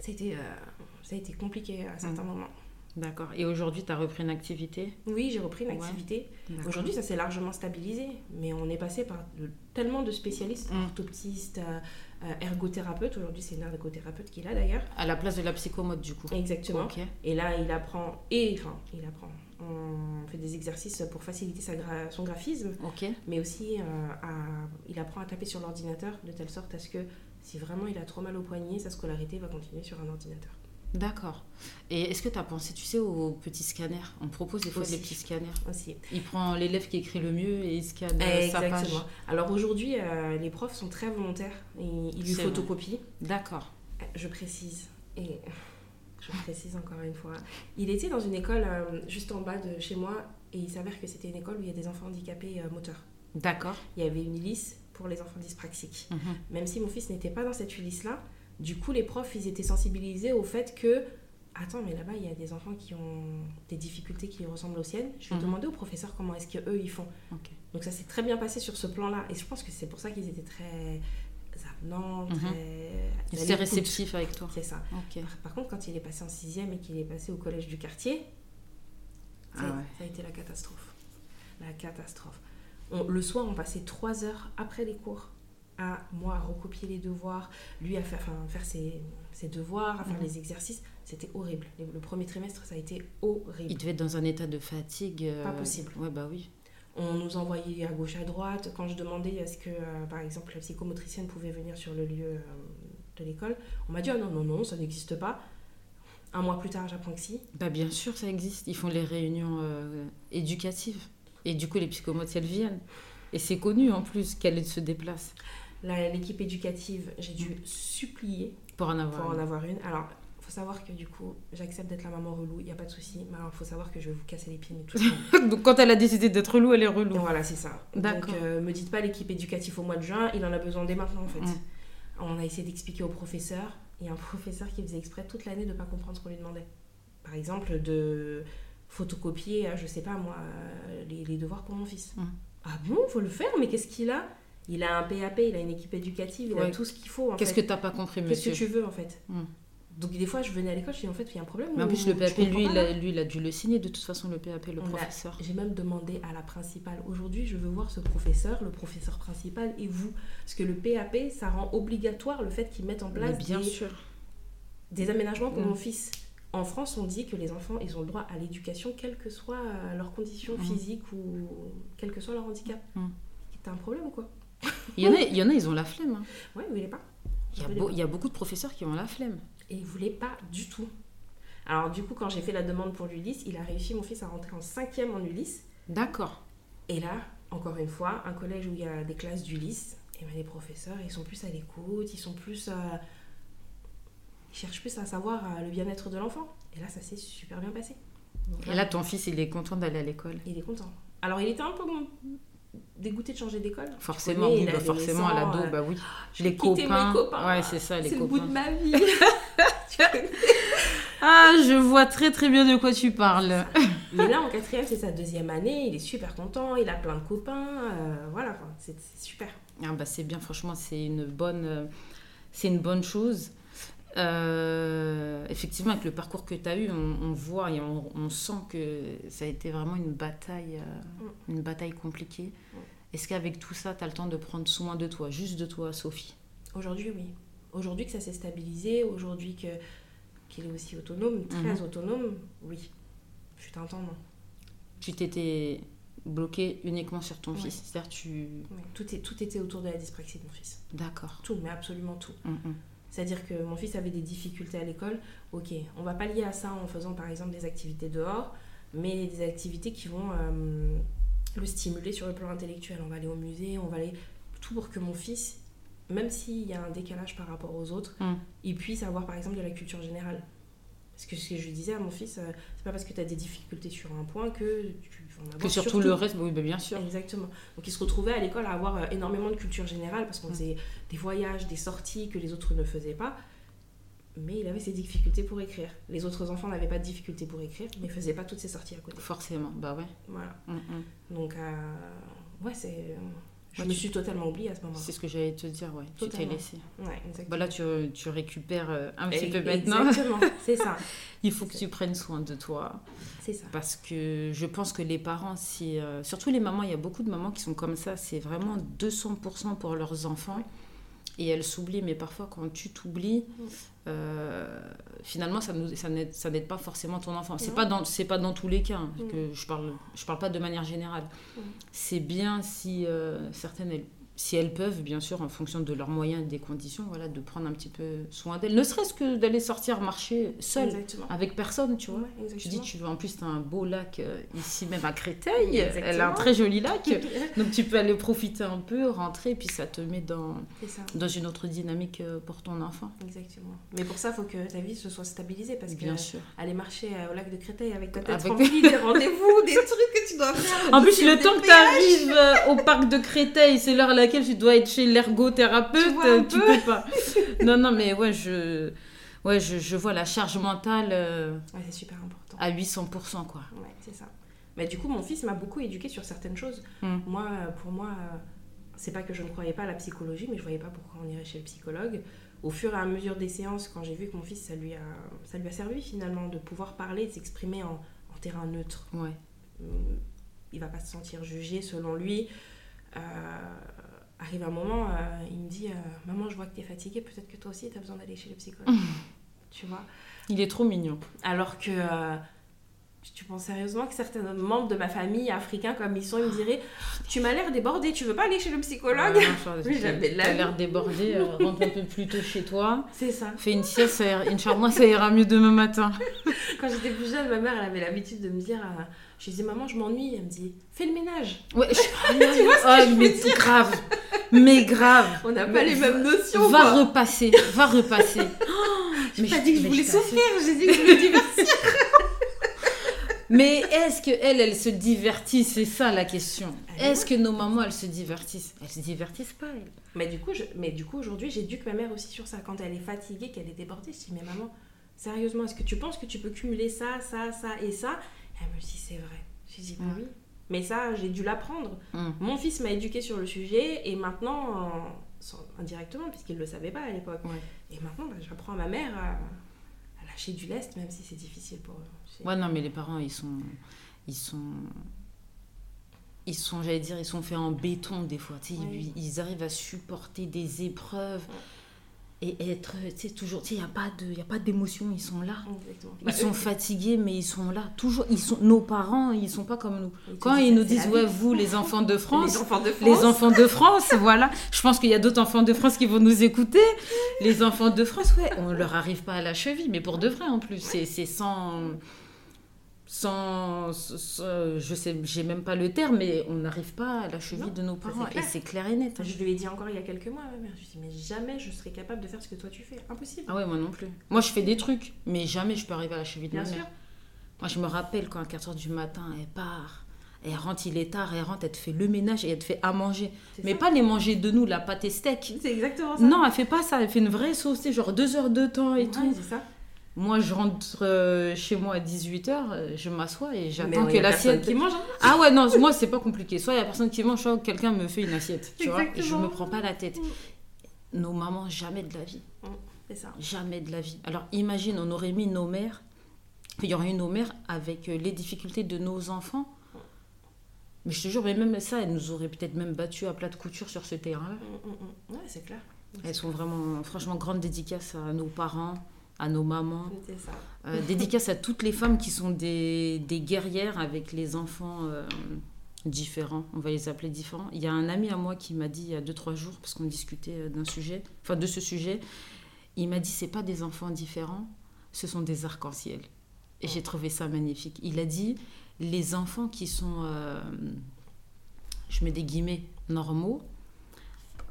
C'était, euh, ça a été compliqué à certains Mm. moments. D'accord. Et aujourd'hui, tu as repris une activité Oui, j'ai repris une activité. Aujourd'hui, ça s'est largement stabilisé, mais on est passé par tellement de spécialistes, mm. orthoptistes, euh, euh, ergothérapeutes. Aujourd'hui, c'est une ergothérapeute qui est là d'ailleurs. À la place de la psychomote, du coup. Exactement. Et là, il apprend, et enfin, il apprend. On fait des exercices pour faciliter sa son graphisme, Ok. mais aussi euh, il apprend à taper sur l'ordinateur de telle sorte à ce que si vraiment il a trop mal au poignet, sa scolarité va continuer sur un ordinateur. D'accord. Et est-ce que tu as pensé, tu sais, aux petits scanners On propose des fois des petits scanners. Aussi. Il prend l'élève qui écrit le mieux et il scanne euh, sa page. Alors aujourd'hui, euh, les profs sont très volontaires. Et ils lui photocopient. D'accord. Euh, je précise. Et je précise encore une fois. Il était dans une école juste en bas de chez moi et il s'avère que c'était une école où il y a des enfants handicapés moteurs. D'accord. Il y avait une Ulysse pour les enfants dyspraxiques. Mhm. Même si mon fils n'était pas dans cette Ulysse-là, du coup, les profs, ils étaient sensibilisés au fait que, attends, mais là-bas, il y a des enfants qui ont des difficultés qui ressemblent aux siennes. Je vais mhm. demander aux professeurs comment est-ce qu'eux, ils font. Donc ça s'est très bien passé sur ce plan-là. Et je pense que c'est pour ça qu'ils étaient très avenants, mhm. très... Réceptifs avec toi. C'est ça. Par contre, quand il est passé en sixième et qu'il est passé au collège du quartier, ah ça, a été la catastrophe. La catastrophe. le soir, on passait trois heures après les cours à moi à recopier les devoirs, lui à faire, faire ses, ses, devoirs, à faire mhm. les exercices. C'était horrible. Le premier trimestre, ça a été horrible. Il devait être dans un état de fatigue. Pas euh, possible. Ouais, bah oui. On nous envoyait à gauche, à droite. Quand je demandais est-ce que, euh, par exemple, la psychomotricienne pouvait venir sur le lieu euh, de l'école, on m'a dit ah non, non, non, ça n'existe pas. Un mois plus tard, j'apprends que si. Bah bien sûr, ça existe. Ils font les réunions éducatives. Et du coup, les psychomotes, elles viennent. Et c'est connu en plus qu'elles se déplacent l'équipe éducative, j'ai dû supplier pour en avoir, pour une. En avoir une. Alors, faut savoir que du coup, j'accepte d'être la maman relou, il n'y a pas de souci. Mais alors, faut savoir que je vais vous casser les pieds, mais tout ça. [laughs] Donc, quand elle a décidé d'être relou, elle est relou. voilà, c'est ça. D'accord. Donc, euh, me dites pas l'équipe éducative au mois de juin, il en a besoin dès maintenant, en fait. Mm. On a essayé d'expliquer au professeur. Il y a un [laughs] professeur qui faisait exprès toute l'année de ne pas comprendre ce qu'on lui demandait. Par exemple, de photocopier, euh, je sais pas moi, euh, les, devoirs pour mon fils. Mm. Ah bon, faut le faire, mais qu'est-ce qu'il a? Il a un PAP, il a une équipe éducative, il a tout ce qu'il faut. Qu'est-ce que tu n'as pas compris, monsieur Qu'est-ce que tu veux, en fait hmm. Donc, des fois, je venais à l'école, je disais, en fait, il y a un problème. Mais en plus, le PAP, lui, il a, lui, il a dû le signer, de toute façon, le PAP, le professeur. J'ai même demandé à la principale, aujourd'hui, je veux voir ce professeur, le professeur principal et vous. Parce que le PAP, ça rend obligatoire le fait qu'ils mettent en place bien des, sûr. des aménagements pour hmm. mon fils. En France, on dit que les enfants, ils ont le droit à l'éducation, quelles que soient leurs conditions hmm. physiques ou quel que soit leur handicap. C'est un problème, quoi. Il y, en a, il y en a, ils ont la flemme. Hein. Ouais, ils voulaient pas? Il y, a il y a beaucoup de professeurs qui ont la flemme. Et ils voulaient pas du tout. Alors, du coup, quand j'ai fait la demande pour l'Ulysse, il a réussi, mon fils, à rentrer en cinquième en Ulysse. D'accord. Et là, encore une fois, un collège où il y a des classes d'Ulysse, et ben, les professeurs, ils sont plus à l'écoute, ils sont plus. Euh, ils cherchent plus à savoir euh, le bien-être de l'enfant. Et là, ça s'est super bien passé. et là, ton fils, il est content d'aller à l'école? Il est content. Alors, il était un peu dégoûté de changer d'école. Forcément, oui, bah forcément à l'ado, bah oui. [gasps] Je les copains. Mes copains. Ouais, c'est ça, les copains. C'est le bout de ma vie. [laughs] ah, je vois très très bien de quoi tu parles. [laughs] Mais là, en quatrième, c'est sa deuxième année. Il est super content. Il a plein de copains. Euh, voilà, c'est super. Ah bah c'est bien, franchement, c'est une bonne, euh, c'est une bonne chose. Euh, effectivement, avec le parcours que tu as eu, on, voit et on, sent que ça a été vraiment une bataille, euh, mm. une bataille compliquée. Mm. Est-ce qu'avec tout ça, tu as le temps de prendre soin de toi, juste de toi, Sophie? Aujourd'hui, oui. Aujourd'hui que ça s'est stabilisé, aujourd'hui que qu'il est aussi autonome, très mm-hmm. autonome, oui. Je suis un temps, non. Tu t'étais bloqué uniquement sur ton fils C'est-à-dire tu... Tout, est, tout était autour de la dyspraxie de mon fils. D'accord. Tout, mais absolument tout. Mm, c'est-à-dire que mon fils avait des difficultés à l'école. Ok, on va pas lier à ça en faisant par exemple des activités dehors, mais des activités qui vont euh, le stimuler sur le plan intellectuel. On va aller au musée, on va aller tout pour que mon fils, même s'il y a un décalage par rapport aux autres, mm. il puisse avoir par exemple de la culture générale. Parce que ce que je disais à mon fils, euh, c'est pas parce que tu as des difficultés sur un point que tu que sur tout le reste, oui, bien sûr. Exactement. Donc il se retrouvait à l'école à avoir euh, énormément de culture générale parce qu'on mm. faisait des voyages, des sorties que les autres ne faisaient pas. Mais il avait ses difficultés pour écrire. Les autres enfants n'avaient pas de difficultés pour écrire, mais ne faisaient pas toutes ces sorties à côté. Forcément, bah ouais. Voilà. Mm, mm. Donc, euh, ouais, c'est Je me suis totalement oubliée à ce moment-là. C'est ce que j'allais te dire, ouais. Tu t'es Totalement. laissé. Ouais, exactement. Bah là, tu, tu récupères euh, un petit Et- peu maintenant. Exactement, c'est ça. [laughs] Il faut que tu prennes soin de toi. C'est ça. Parce que je pense que les parents, si, euh, surtout les mamans, il y a beaucoup de mamans qui sont comme ça, c'est vraiment 200% pour leurs enfants. Et elles s'oublient, mais parfois quand tu t'oublies, Mm. euh, finalement ça n'aide ça pas forcément ton enfant. C'est pas dans pas dans tous les cas hein, Mm. que je parle je parle pas de manière générale. Mm. C'est bien si euh, certaines elles- si elles peuvent bien sûr en fonction de leurs moyens et des conditions voilà de prendre un petit peu soin d'elles, ne serait-ce que d'aller sortir marcher seule Exactement. avec personne, tu vois. Ouais, dis, tu veux, en plus, tu as un beau lac euh, ici, même à Créteil. Elle a un très joli lac. [laughs] Donc, tu peux aller profiter un peu, rentrer, puis ça te met dans, dans une autre dynamique euh, pour ton enfant. Exactement. Mais pour ça, il faut que ta vie se soit stabilisée parce que Bien sûr. aller marcher euh, au lac de Créteil avec ta tête Avec- remplie [laughs] des rendez-vous, des trucs que tu dois faire. En plus, le temps que tu arrives au parc de Créteil, c'est l'heure à laquelle tu dois être chez l'ergothérapeute, Tu tu peu. peux pas. [laughs] Non, non, mais ouais, je, ouais, je, je vois la charge mentale euh, Ouais, c'est super important. à 800%, quoi. Ouais, c'est ça. Mais du coup, mon fils m'a beaucoup éduqué sur certaines choses. Mm. Moi, euh, pour moi, euh, c'est pas que je ne croyais pas à la psychologie, mais je voyais pas pourquoi on irait chez le psychologue. Au fur et à mesure des séances, quand j'ai vu que mon fils, ça lui a, ça lui a servi finalement de pouvoir parler, de s'exprimer en, en terrain neutre. Ouais. Hum, il va pas se sentir jugé selon lui. Euh, arrive un moment, euh, il me dit euh, Maman, je vois que tu es fatiguée, peut-être que toi aussi tu as besoin d'aller chez le psychologue. [laughs] tu vois? Il est trop mignon. Alors que euh, tu penses sérieusement que certains membres de ma famille africains comme ils sont, ils me diraient Tu m'as l'air débordé, tu veux pas aller chez le psychologue je- la T'as vie. l'air débordé, euh, [laughs] rentre un peu plus tôt chez toi. C'est ça. Fais une sieste, Inch'Allah, ça ira mieux demain matin. [laughs] Quand j'étais plus jeune, ma mère elle avait l'habitude de me dire euh, Je disais Maman, je m'ennuie. Elle me dit Fais le ménage. Ouais, je... Oh, mais c'est grave. Mais grave. [laughs] On n'a pas les mêmes notions. Va quoi. repasser, va repasser. [gasps] J'ai Mais pas je- dit que je voulais je souffrir, j'ai dit que je voulais divertir. Mais est-ce que elle, elle se divertit? C'est ça la question. Est-ce que nos mamans, elles se divertissent? Elles se divertissent pas, elles. Mais du coup, je- mais du coup aujourd'hui, j'éduque ma mère aussi sur ça. Quand elle est fatiguée, qu'elle est débordée, je dis Mais maman, sérieusement, est-ce que tu penses que tu peux cumuler ça, ça, ça et ça? Elle me dit C'est vrai. J'ai dit Bah Mm. oui. Mais ça, j'ai dû l'apprendre. Mm. Mon fils m'a éduqué sur le sujet et maintenant, indirectement, puisqu'il ne le savait pas à l'époque. Ouais. Et maintenant, bah, j'apprends à ma mère à, à lâcher du lest, même si c'est difficile pour eux. Ouais, non, mais les parents, ils sont. Ils sont. Ils sont, j'allais dire, ils sont faits en béton des fois. tu sais, ils, ils arrivent à supporter des épreuves et être, tu sais, toujours. Tu sais, il n'y a pas d'émotion, ils sont là. Exactement. Ils Bah, sont eux, fatigués, mais ils sont là. Toujours, ils sont, nos parents, ils sont pas comme nous. Quand ils nous disent, ouais, vous, les enfants de [laughs] France, les enfants de France. les enfants de France, [laughs] voilà. Je pense qu'il y a d'autres enfants de France qui vont nous écouter. Les enfants de France, ouais, on leur arrive pas à la cheville, mais pour de vrai en plus. C'est c'est sans. Sans, sans- je sais, j'ai même pas le terme, mais on n'arrive pas à la cheville Non, de nos parents. Et c'est clair et net. hein. Je lui ai dit encore il y a quelques mois à ma mère, je lui ai dit mais jamais je serai capable de faire ce que toi tu fais, impossible. Ah ouais, moi non plus. Moi, je fais des trucs, mais jamais je peux arriver à la cheville de Bien ma sûr. mère. Moi, je me rappelle quand à 4h du matin, elle part. Elle rentre, il est tard, elle rentre, elle te fait le ménage et elle te fait à manger. Mais ça. pas les manger de nous, la pâte et steak. C'est exactement ça. Non, elle fait pas ça. Elle fait une vraie sauce, genre deux heures de temps et Ouais, tout. c'est ça. Moi, je rentre euh, chez moi à 18h, je m'assois et j'attends que l'assiette. qui mange. hein. Ah ouais, non, moi, c'est pas compliqué. Soit il y a personne qui mange, soit quelqu'un me fait une assiette. Tu vois, et je Exactement. me prends pas la tête. Nos mamans, jamais de la vie. C'est ça. Jamais de la vie. Alors imagine, on aurait mis nos mères, il y aurait eu nos mères avec euh, les difficultés de nos enfants. Mais je te jure, mais même ça, elles nous auraient peut-être même battu à plat de couture sur ce terrain-là. Mm, mm, mm. Ouais, c'est clair. Elles sont vraiment, franchement, grande dédicace à nos parents, à nos mamans. Ça. Euh, dédicace à toutes les femmes qui sont des, des guerrières avec les enfants euh, différents, on va les appeler différents. Il y a un ami à moi qui m'a dit il y a 2-3 jours, parce qu'on discutait euh, d'un sujet, enfin de ce sujet, il m'a dit c'est pas des enfants différents, ce sont des arcs-en-ciel. Et j'ai trouvé ça magnifique. Il a dit les enfants qui sont, euh, je mets des guillemets, normaux,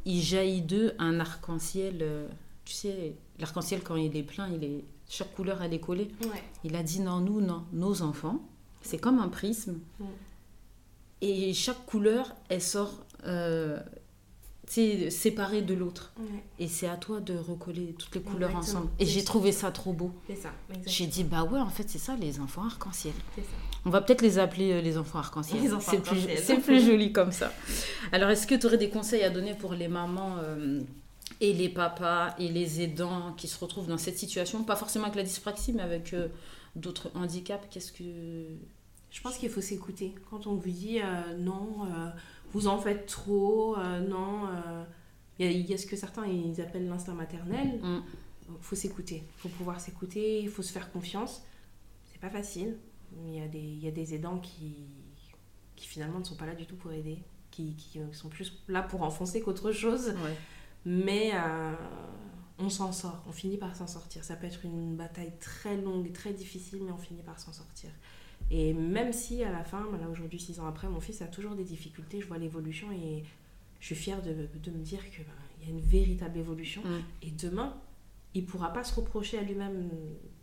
il jaillit d'eux un arc-en-ciel, tu sais, l'arc-en-ciel quand il est plein, il est, chaque couleur elle est collée. Ouais. Il a dit non, nous, non, nos enfants, c'est comme un prisme. Et chaque couleur, elle sort, euh, séparé de l'autre. Et c'est à toi de recoller toutes les couleurs ensemble. Et j'ai trouvé ça trop beau. C'est ça. J'ai dit, bah ouais, en fait, c'est ça, les enfants arc-en-ciel. On va peut-être les appeler euh, les enfants arc-en-ciel. C'est plus, plus, joli comme ça. Alors, est-ce que tu aurais des conseils à donner pour les mamans euh, et les papas et les aidants qui se retrouvent dans cette situation Pas forcément avec la dyspraxie, mais avec euh, d'autres handicaps. Qu'est-ce que. Je pense qu'il faut s'écouter. Quand on vous dit non vous en faites trop, euh, non. Il euh, y, a ce que certains ils appellent l'instinct maternel. Il mm. faut s'écouter, il faut pouvoir s'écouter, il faut se faire confiance. C'est pas facile. Il y, a des, y a des aidants qui, qui finalement ne sont pas là du tout pour aider, qui, qui sont plus là pour enfoncer qu'autre chose. Mais euh, on s'en sort, on finit par s'en sortir. Ça peut être une bataille très longue, très difficile, mais on finit par s'en sortir. Et même si à la fin, là aujourd'hui, six ans après, mon fils a toujours des difficultés, je vois l'évolution et je suis fière de, de me dire qu'il ben, y a une véritable évolution. Mm. Et demain, il ne pourra pas se reprocher à lui-même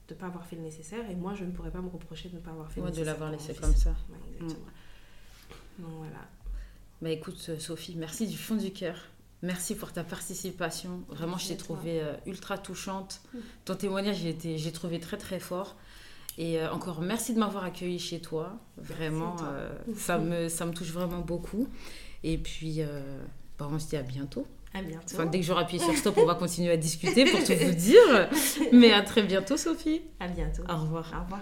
de ne pas avoir fait le nécessaire et moi, je ne pourrais pas me reprocher de ne pas avoir fait le nécessaire. de l'avoir laissé comme ça. exactement. Mm. Donc voilà. Bah écoute, euh, Sophie, merci du fond du cœur. Merci pour ta participation. Vraiment, je t'ai trouvée euh, ultra touchante. Mm. Ton témoignage, j'ai trouvé très très fort. Et euh, encore merci de m'avoir accueilli chez toi. Vraiment, euh, ça, me, ça me touche vraiment beaucoup. Et puis, euh, bah, on se dit à bientôt. À bientôt. Enfin, dès que j'aurai appuyé sur stop, on va continuer à discuter pour tout vous dire. [laughs] Mais à très bientôt, Sophie. À bientôt. Au revoir. Au revoir.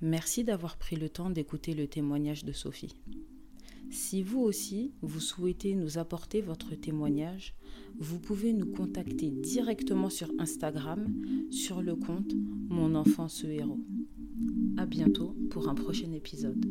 Merci d'avoir pris le temps d'écouter le témoignage de Sophie. Si vous aussi, vous souhaitez nous apporter votre témoignage, vous pouvez nous contacter directement sur Instagram sur le compte Mon enfant ce héros. À bientôt pour un prochain épisode.